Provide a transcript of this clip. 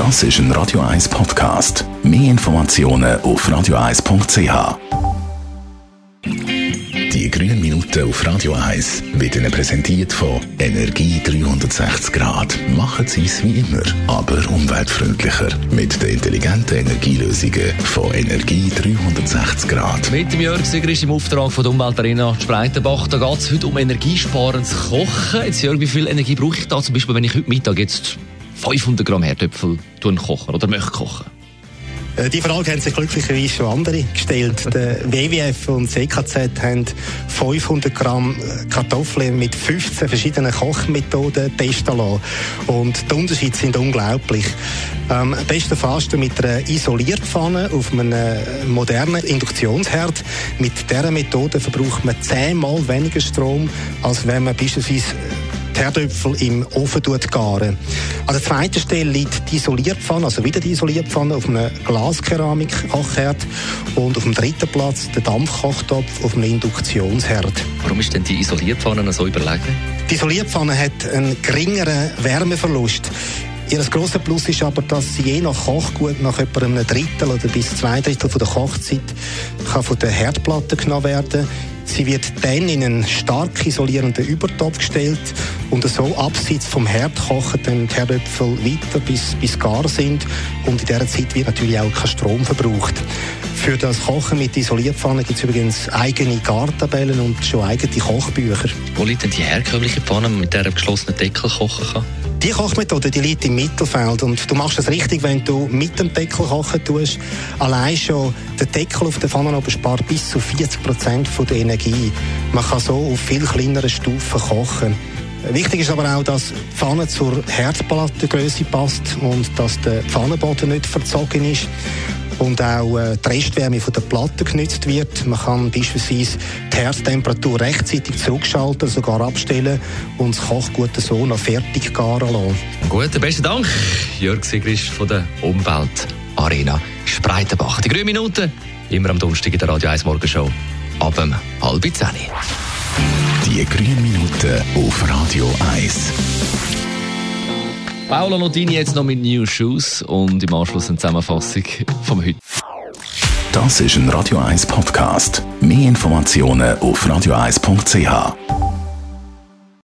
Das ist ein Radio 1 Podcast. Mehr Informationen auf radio1.ch. Die grünen Minuten auf Radio 1 werden Ihnen präsentiert von Energie 360 Grad. Machen Sie es wie immer, aber umweltfreundlicher. Mit den intelligenten Energielösungen von Energie 360 Grad. Mit dem Jörg Sigrist im Auftrag von der Umweltarena Spreitenbach. Da geht es heute um energiesparendes Kochen. Jetzt Jörg, wie viel Energie brauche ich da? Zum Beispiel, wenn ich heute Mittag jetzt 500 Gramm Herdöpfel kochen oder möchte kochen? Äh, die Frage haben sich glücklicherweise schon andere gestellt. Der WWF und EKZ haben 500 Gramm äh, Kartoffeln mit 15 verschiedenen Kochmethoden testen lassen. Und die Unterschiede sind unglaublich. Ähm, besten fast mit einer Isolierpfanne auf einem äh, modernen Induktionsherd. Mit dieser Methode verbraucht man zehnmal weniger Strom, als wenn man beispielsweise Herdöpfel im Ofen garen. An der zweiten Stelle liegt die Isolierpfanne, also wieder die Isolierpfanne auf einem Glaskeramik-Kochherd und auf dem dritten Platz der Dampfkochtopf auf einem Induktionsherd. Warum ist denn die Isolierpfanne so überlegen? Die Isolierpfanne hat einen geringeren Wärmeverlust. Ihr grosser Plus ist aber, dass sie je nach Kochgut nach etwa einem Drittel oder bis zwei Drittel von der Kochzeit kann von der Herdplatte genommen werden Sie wird dann in einen stark isolierenden Übertopf gestellt und so abseits vom Herd kochen dann die Herdöpfel weiter, bis, bis gar sind. Und in dieser Zeit wird natürlich auch kein Strom verbraucht. Für das Kochen mit Isolierpfannen gibt es übrigens eigene Gartabellen und schon eigene Kochbücher. Wo liegt denn die herkömmliche Pfanne, mit der geschlossenen Deckel kochen kann? Die Kochmethode, die liegt im Mittelfeld und du machst es richtig, wenn du mit dem Deckel kochen tust. Allein schon der Deckel auf der Pfanne oben spart bis zu 40 Prozent der Energie. Man kann so auf viel kleineren Stufen kochen. Wichtig ist aber auch, dass die Pfanne zur Herdplattengröße passt und dass der Pfannenboden nicht verzogen ist und auch äh, die Restwärme von der Platte genutzt wird. Man kann beispielsweise die Herztemperatur rechtzeitig zurückschalten, sogar abstellen und das Kochgut so noch fertig garen lassen. Gut, besten Dank, Jörg Sigrist von der Umweltarena Spreitenbach. Die grünen Minuten, immer am Donnerstag in der Radio 1 Morgenshow, ab halb zehn. Die grünen Minuten auf Radio 1. Paolo Notini jetzt noch mit New Shoes und im Anschluss eine Zusammenfassung vom heute. Das ist ein Radio 1 Podcast. Mehr Informationen auf radio1.ch.